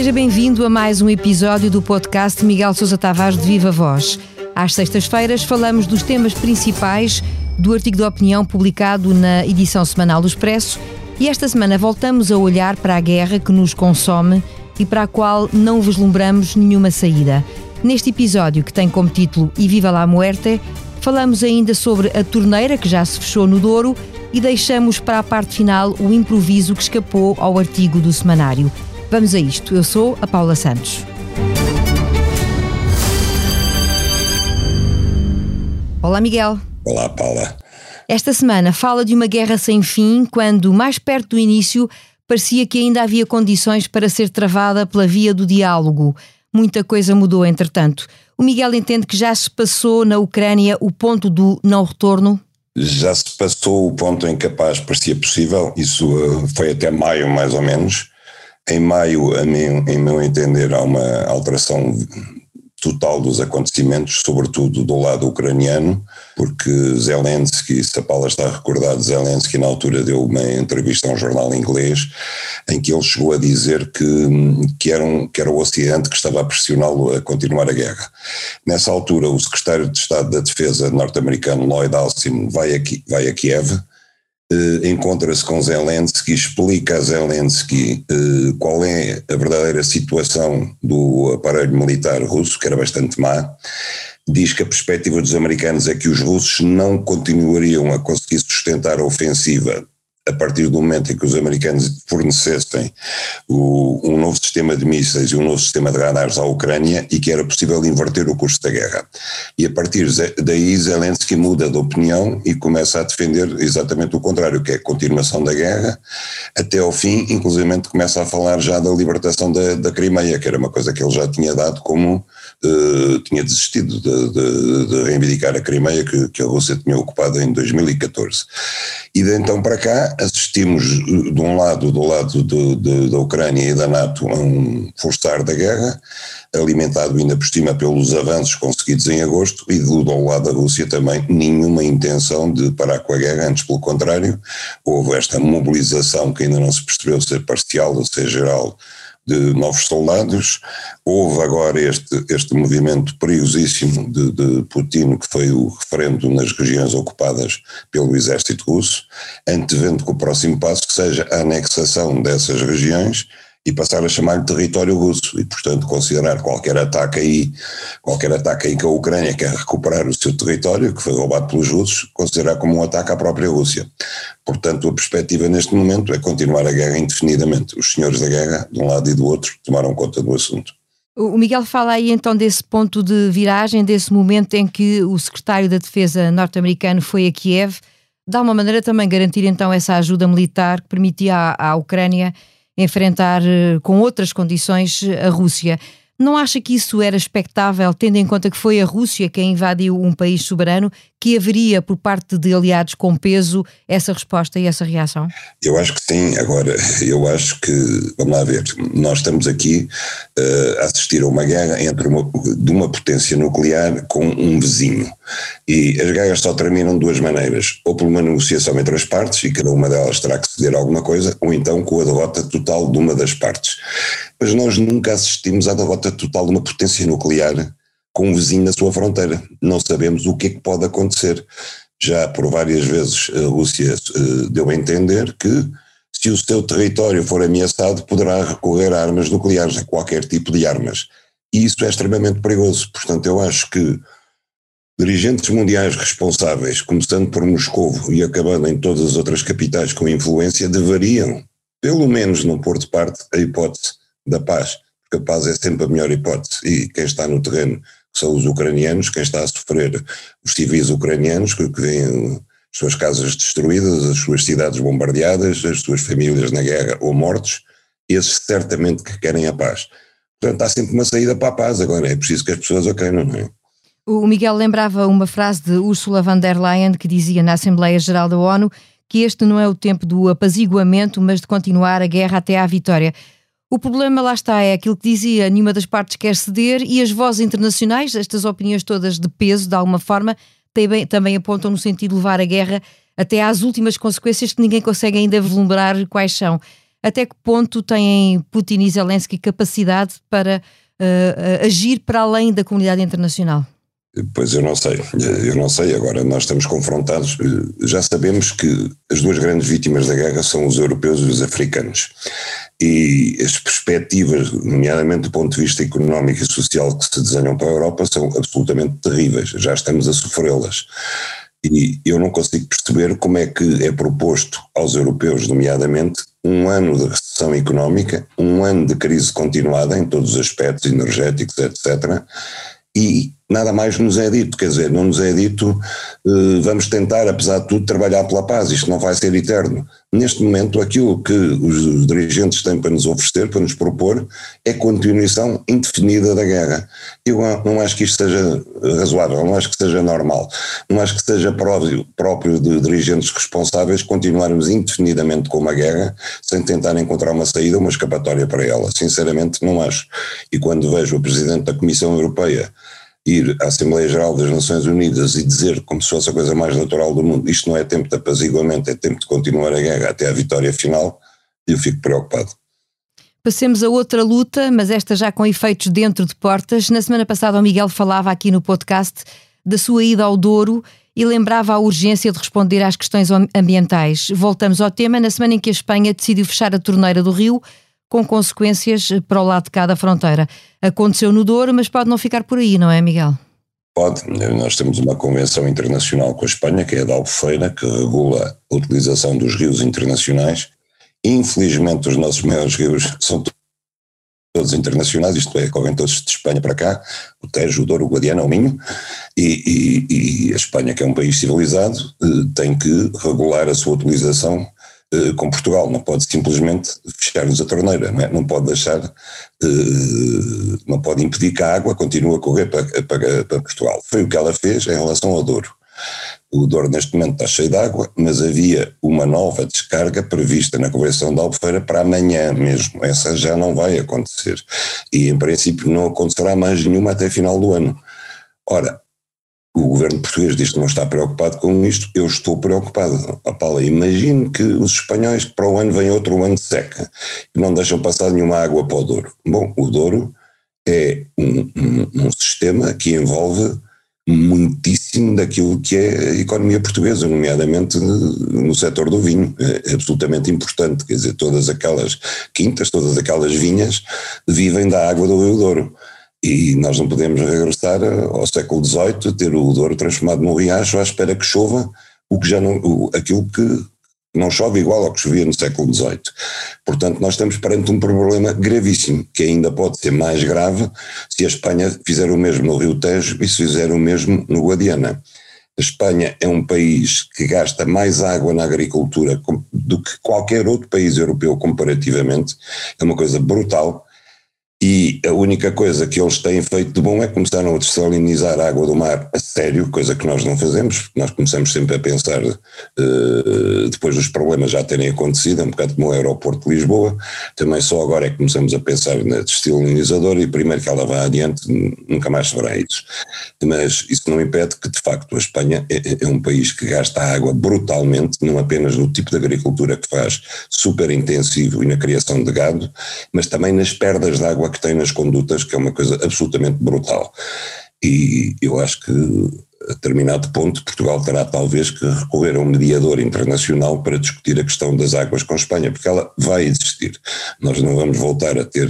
Seja bem-vindo a mais um episódio do podcast Miguel Sousa Tavares de Viva Voz. Às sextas-feiras falamos dos temas principais do artigo de opinião publicado na edição semanal do Expresso e esta semana voltamos a olhar para a guerra que nos consome e para a qual não vislumbramos nenhuma saída. Neste episódio, que tem como título E Viva la Muerte, falamos ainda sobre a torneira que já se fechou no Douro e deixamos para a parte final o improviso que escapou ao artigo do semanário. Vamos a isto. Eu sou a Paula Santos. Olá, Miguel. Olá, Paula. Esta semana fala de uma guerra sem fim, quando, mais perto do início, parecia que ainda havia condições para ser travada pela via do diálogo. Muita coisa mudou, entretanto. O Miguel entende que já se passou na Ucrânia o ponto do não retorno? Já se passou o ponto em que a paz parecia possível, isso uh, foi até maio mais ou menos. Em maio, a mim, em meu entender, há uma alteração total dos acontecimentos, sobretudo do lado ucraniano, porque Zelensky, se a Paula está a recordar, Zelensky na altura deu uma entrevista a um jornal inglês em que ele chegou a dizer que, que, era, um, que era o Ocidente que estava a pressioná-lo a continuar a guerra. Nessa altura, o secretário de Estado da Defesa norte-americano, Lloyd Austin, vai a, vai a Kiev, Uh, encontra-se com Zelensky, explica a Zelensky uh, qual é a verdadeira situação do aparelho militar russo, que era bastante má. Diz que a perspectiva dos americanos é que os russos não continuariam a conseguir sustentar a ofensiva a partir do momento em que os americanos fornecessem o, um novo sistema de mísseis e um novo sistema de radares à Ucrânia e que era possível inverter o curso da guerra. E a partir daí Zelensky muda de opinião e começa a defender exatamente o contrário, que é a continuação da guerra até ao fim, inclusive começa a falar já da libertação da, da Crimeia, que era uma coisa que ele já tinha dado como uh, tinha desistido de, de, de, reivindicar a Crimeia que, que a Rússia tinha ocupado em 2014. E de então para cá assistimos eh, de um lado, do lado de, de, da Ucrânia e da NATO a um forçar da guerra, alimentado ainda por cima pelos avanços conseguidos em agosto, e do, do lado da Rússia também nenhuma intenção de parar com a guerra, antes pelo contrário, houve esta mobilização que ainda não se percebeu ser parcial ou ser geral de novos soldados. Houve agora este, este movimento perigosíssimo de, de Putin, que foi o referendo nas regiões ocupadas pelo exército russo, antevendo que o próximo passo seja a anexação dessas regiões e passar a chamar-lhe território russo e, portanto, considerar qualquer ataque aí, qualquer ataque aí que a Ucrânia quer recuperar o seu território, que foi roubado pelos russos, considerar como um ataque à própria Rússia. Portanto, a perspectiva neste momento é continuar a guerra indefinidamente. Os senhores da guerra, de um lado e do outro, tomaram conta do assunto. O Miguel fala aí então desse ponto de viragem, desse momento em que o secretário da Defesa norte-americano foi a Kiev, de alguma maneira também garantir então essa ajuda militar que permitia à, à Ucrânia enfrentar eh, com outras condições a Rússia. Não acha que isso era expectável, tendo em conta que foi a Rússia quem invadiu um país soberano, que haveria por parte de aliados com peso essa resposta e essa reação? Eu acho que sim. Agora, eu acho que, vamos lá ver, nós estamos aqui uh, a assistir a uma guerra entre uma, de uma potência nuclear com um vizinho. E as guerras só terminam de duas maneiras: ou por uma negociação entre as partes, e cada uma delas terá que ceder alguma coisa, ou então com a derrota total de uma das partes mas nós nunca assistimos à derrota total de uma potência nuclear com um vizinho na sua fronteira. Não sabemos o que é que pode acontecer. Já por várias vezes a Rússia uh, deu a entender que se o seu território for ameaçado poderá recorrer a armas nucleares, a qualquer tipo de armas. E isso é extremamente perigoso. Portanto, eu acho que dirigentes mundiais responsáveis, começando por Moscou e acabando em todas as outras capitais com influência, deveriam, pelo menos não pôr de parte a hipótese da paz, porque a paz é sempre a melhor hipótese e quem está no terreno são os ucranianos, quem está a sofrer os civis ucranianos que, que veem as suas casas destruídas, as suas cidades bombardeadas, as suas famílias na guerra ou mortos, esses certamente que querem a paz. Portanto, há sempre uma saída para a paz agora, é preciso que as pessoas a queiram, não é? O Miguel lembrava uma frase de Ursula von der Leyen que dizia na Assembleia Geral da ONU que este não é o tempo do apaziguamento, mas de continuar a guerra até à vitória. O problema lá está, é aquilo que dizia, nenhuma das partes quer ceder e as vozes internacionais, estas opiniões todas de peso, de alguma forma, também, também apontam no sentido de levar a guerra até às últimas consequências que ninguém consegue ainda vislumbrar quais são. Até que ponto têm Putin e Zelensky capacidade para uh, agir para além da comunidade internacional? Pois eu não sei, eu não sei. Agora nós estamos confrontados. Já sabemos que as duas grandes vítimas da guerra são os europeus e os africanos. E as perspectivas, nomeadamente do ponto de vista económico e social que se desenham para a Europa, são absolutamente terríveis. Já estamos a sofrê-las. E eu não consigo perceber como é que é proposto aos europeus, nomeadamente, um ano de recessão económica, um ano de crise continuada em todos os aspectos energéticos, etc. E nada mais nos é dito, quer dizer, não nos é dito uh, vamos tentar, apesar de tudo, trabalhar pela paz, isto não vai ser eterno. Neste momento, aquilo que os dirigentes têm para nos oferecer, para nos propor, é continuação indefinida da guerra. Eu não acho que isto seja razoável, não acho que seja normal, não acho que seja próprio de dirigentes responsáveis continuarmos indefinidamente com uma guerra sem tentar encontrar uma saída, uma escapatória para ela. Sinceramente, não acho. E quando vejo o Presidente da Comissão Europeia ir à Assembleia Geral das Nações Unidas e dizer como se fosse a coisa mais natural do mundo, isto não é tempo de apaziguamento, é tempo de continuar a guerra até a vitória final, eu fico preocupado. Passemos a outra luta, mas esta já com efeitos dentro de portas. Na semana passada o Miguel falava aqui no podcast da sua ida ao Douro e lembrava a urgência de responder às questões ambientais. Voltamos ao tema na semana em que a Espanha decidiu fechar a torneira do Rio com consequências para o lado de cá da fronteira. Aconteceu no Douro, mas pode não ficar por aí, não é, Miguel? Pode. Nós temos uma convenção internacional com a Espanha, que é a da Albufeira, que regula a utilização dos rios internacionais. Infelizmente, os nossos maiores rios são todos internacionais, isto é, correm todos de Espanha para cá, o Tejo, o Douro, o Guadiana, o Minho, e, e, e a Espanha, que é um país civilizado, eh, tem que regular a sua utilização eh, com Portugal, não pode simplesmente fechar-nos a torneira, não, é? não, pode deixar, eh, não pode impedir que a água continue a correr para, para, para, Portugal. Foi o que ela fez em relação ao Douro. O Douro neste momento está cheio de água, mas havia uma nova descarga prevista na Convenção da Albufeira para amanhã mesmo. Essa já não vai acontecer. E em princípio não acontecerá mais nenhuma até final do ano. Ora, o governo português diz que não está preocupado com isto, eu estou preocupado. A Paula, imagine que os espanhóis para o ano vem outro ano de seca e não deixam passar nenhuma água para o Douro. Bom, o Douro é um, um, um sistema que envolve muitíssimo daquilo que é a economia portuguesa, nomeadamente no setor do vinho. É absolutamente importante, quer dizer, todas aquelas quintas, todas aquelas vinhas vivem da água do Rio Douro. E nós não podemos regressar ao século XVIII, ter o Douro transformado num riacho à espera que chova o que já não, o, aquilo que não chove igual ao que chovia no século XVIII. Portanto, nós estamos perante um problema gravíssimo, que ainda pode ser mais grave se a Espanha fizer o mesmo no Rio Tejo e se fizer o mesmo no Guadiana. A Espanha é um país que gasta mais água na agricultura do que qualquer outro país europeu comparativamente, é uma coisa brutal e a única coisa que eles têm feito de bom é começaram a dessalinizar a água do mar a sério, coisa que nós não fazemos, porque nós começamos sempre a pensar, uh, depois dos problemas já terem acontecido, é um bocado como o aeroporto de Lisboa, também só agora é que começamos a pensar na dessalinizadora e primeiro que ela vá adiante, nunca mais se verá isso. Mas isso não impede que, de facto, a Espanha é, é, é um país que gasta água brutalmente, não apenas no tipo de agricultura que faz, super intensivo e na criação de gado, mas também nas perdas de água que tem nas condutas, que é uma coisa absolutamente brutal. E eu acho que a determinado ponto Portugal terá talvez que recorrer a um mediador internacional para discutir a questão das águas com Espanha, porque ela vai existir. Nós não vamos voltar a ter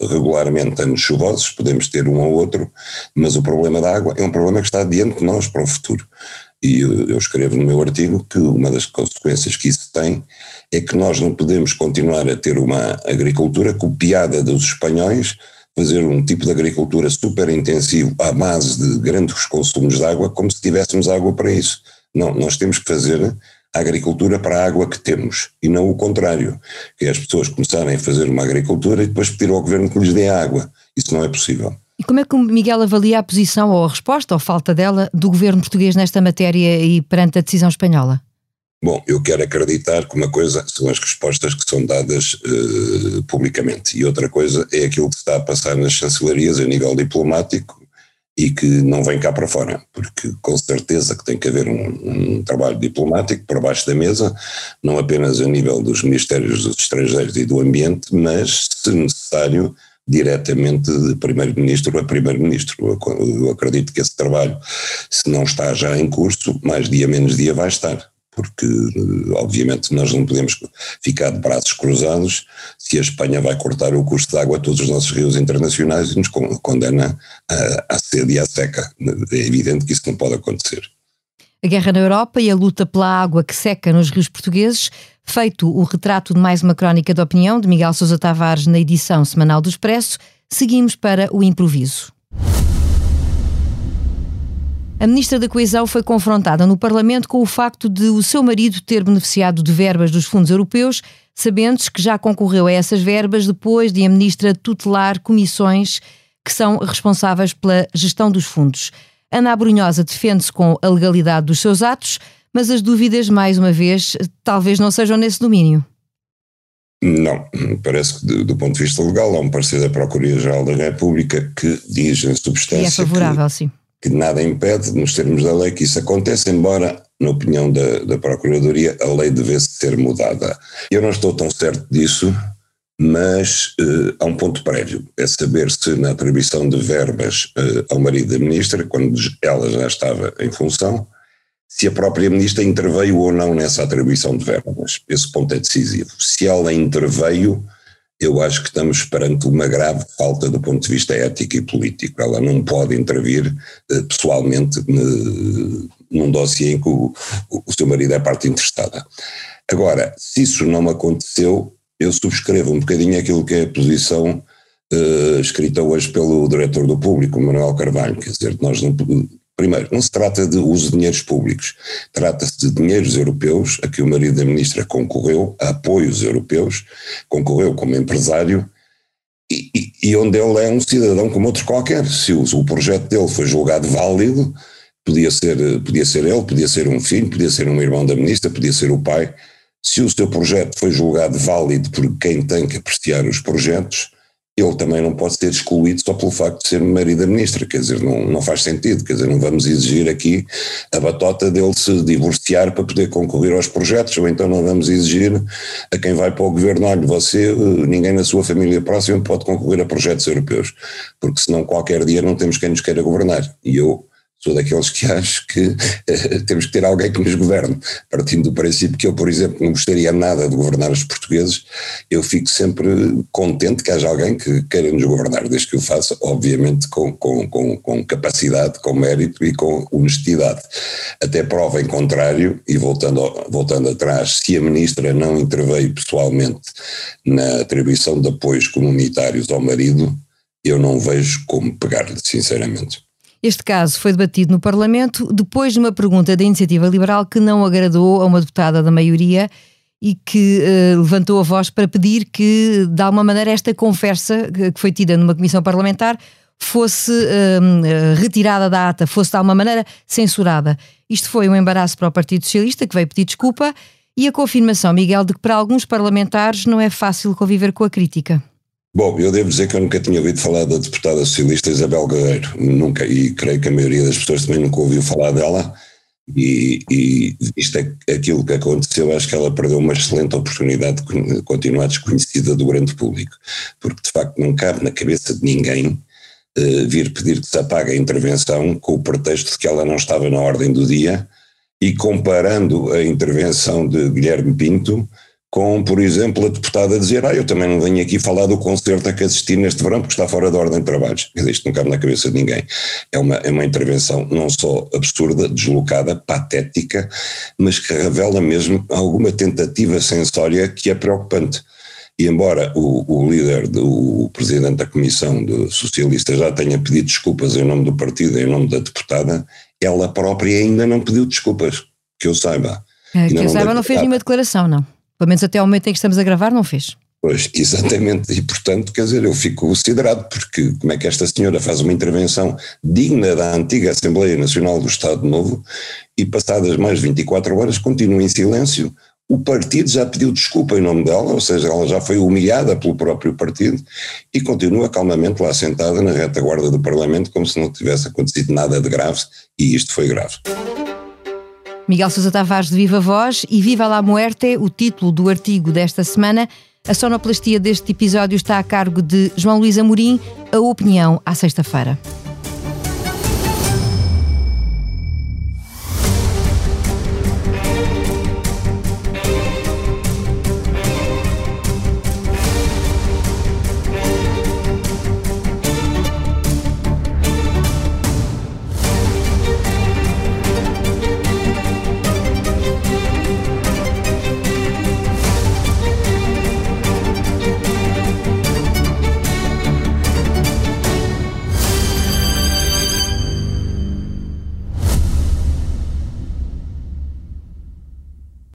regularmente anos chuvosos, podemos ter um ou outro, mas o problema da água é um problema que está diante de nós para o futuro. E eu escrevo no meu artigo que uma das consequências que isso tem é que nós não podemos continuar a ter uma agricultura copiada dos espanhóis, fazer um tipo de agricultura super intensivo à base de grandes consumos de água, como se tivéssemos água para isso. Não, nós temos que fazer a agricultura para a água que temos e não o contrário, que é as pessoas começarem a fazer uma agricultura e depois pedir ao governo que lhes dê água. Isso não é possível. E como é que o Miguel avalia a posição ou a resposta ou falta dela do governo português nesta matéria e perante a decisão espanhola? Bom, eu quero acreditar que uma coisa são as respostas que são dadas uh, publicamente e outra coisa é aquilo que está a passar nas chancelarias a nível diplomático e que não vem cá para fora, porque com certeza que tem que haver um, um, trabalho diplomático por baixo da mesa, não apenas a nível dos Ministérios dos Estrangeiros e do Ambiente, mas, se necessário, diretamente de Primeiro-Ministro a Primeiro-Ministro. Eu acredito que esse trabalho, se não está já em curso, mais dia menos dia vai estar porque obviamente nós não podemos ficar de braços cruzados se a Espanha vai cortar o custo de água a todos os nossos rios internacionais e nos condena à sede e à seca. É evidente que isso não pode acontecer. A guerra na Europa e a luta pela água que seca nos rios portugueses, feito o retrato de mais uma crónica de opinião de Miguel Sousa Tavares na edição semanal do Expresso, seguimos para o improviso. A ministra da Coesão foi confrontada no Parlamento com o facto de o seu marido ter beneficiado de verbas dos fundos europeus, sabendo que já concorreu a essas verbas depois de a ministra tutelar comissões que são responsáveis pela gestão dos fundos. Ana Abrunhosa defende-se com a legalidade dos seus atos, mas as dúvidas, mais uma vez, talvez não sejam nesse domínio. Não, parece que do, do, ponto de vista legal há um parecer da Procuradoria-Geral da República que diz em substância. E é favorável, que, sim que nada impede, nos termos da lei, que isso aconteça, embora, na opinião da, da Procuradoria, a lei devesse ser mudada. Eu não estou tão certo disso, mas uh, há um ponto prévio, é saber se na atribuição de verbas uh, ao marido da ministra, quando ela já estava em função, se a própria ministra interveio ou não nessa atribuição de verbas. Esse ponto é decisivo. Se ela interveio, eu acho que estamos perante uma grave falta do ponto de vista ético e político. Ela não pode intervir uh, pessoalmente num dossiê em que o, o, seu marido é parte interessada. Agora, se isso não aconteceu, eu subscrevo um bocadinho aquilo que é a posição uh, escrita hoje pelo diretor do público, Manuel Carvalho, quer dizer, nós não Primeiro, não se trata de uso de dinheiros públicos, trata-se de dinheiros europeus a que o marido da ministra concorreu, a apoios europeus, concorreu como empresário e, e, e onde ele é um cidadão como outro qualquer. Se o, o projeto dele foi julgado válido, podia ser, podia ser ele, podia ser um filho, podia ser um irmão da ministra, podia ser o pai. Se o seu projeto foi julgado válido por quem tem que apreciar os projetos, ele também não pode ser excluído só pelo facto de ser marido da ministra, quer dizer, não, não faz sentido, quer dizer, não vamos exigir aqui a batota dele se divorciar para poder concorrer aos projetos, ou então não vamos exigir a quem vai para o governo, olha, você, ninguém na sua família próxima pode concorrer a projetos europeus, porque senão qualquer dia não temos quem nos queira governar, e eu sou daqueles que acho que uh, temos que ter alguém que nos governe. Partindo do princípio que eu, por exemplo, não gostaria nada de governar os portugueses, eu fico sempre contente que haja alguém que queira nos governar, desde que o faça, obviamente, com, com, com, com capacidade, com mérito e com honestidade. Até prova em contrário, e voltando, voltando atrás, se a ministra não interveio pessoalmente na atribuição de apoios comunitários ao marido, eu não vejo como pegar-lhe, sinceramente. Este caso foi debatido no Parlamento depois de uma pergunta da Iniciativa Liberal que não agradou a uma deputada da maioria e que uh, levantou a voz para pedir que, de alguma maneira, esta conversa que foi tida numa comissão parlamentar fosse uh, retirada da ata, fosse de alguma maneira censurada. Isto foi um embaraço para o Partido Socialista, que veio pedir desculpa, e a confirmação, Miguel, de que para alguns parlamentares não é fácil conviver com a crítica. Bom, eu devo dizer que eu nunca tinha ouvido falar da deputada socialista Isabel Guerreiro, nunca, e creio que a maioria das pessoas também nunca ouviu falar dela, e, e isto é aquilo que aconteceu, acho que ela perdeu uma excelente oportunidade de continuar desconhecida do grande público, porque de facto não cabe na cabeça de ninguém uh, vir pedir que se apague a intervenção com o pretexto de que ela não estava na ordem do dia, e comparando a intervenção de Guilherme Pinto com, por exemplo, a deputada dizer, ah, eu também não venho aqui falar do concerto a que assisti neste verão porque está fora da ordem de trabalhos. Isto não cabe na cabeça de ninguém. É uma, é uma intervenção não só absurda, deslocada, patética, mas que revela mesmo alguma tentativa sensória que é preocupante. E embora o, o líder, do, o presidente da Comissão de Socialista já tenha pedido desculpas em nome do partido, em nome da deputada, ela própria ainda não pediu desculpas, que eu saiba. É, que eu saiba, não fez nenhuma declaração, não. Pelo menos até ao momento em que estamos a gravar, não fez. Pois, exatamente, e portanto, quer dizer, eu fico considerado, porque como é que esta senhora faz uma intervenção digna da antiga Assembleia Nacional do Estado Novo e passadas mais 24 horas continua em silêncio, o partido já pediu desculpa em nome dela, ou seja, ela já foi humilhada pelo próprio partido e continua calmamente lá sentada na retaguarda do Parlamento como se não tivesse acontecido nada de grave e isto foi grave. Miguel Sousa Tavares de Viva Voz e Viva la Muerte, o título do artigo desta semana. A sonoplastia deste episódio está a cargo de João Luís Amorim. A opinião à sexta-feira.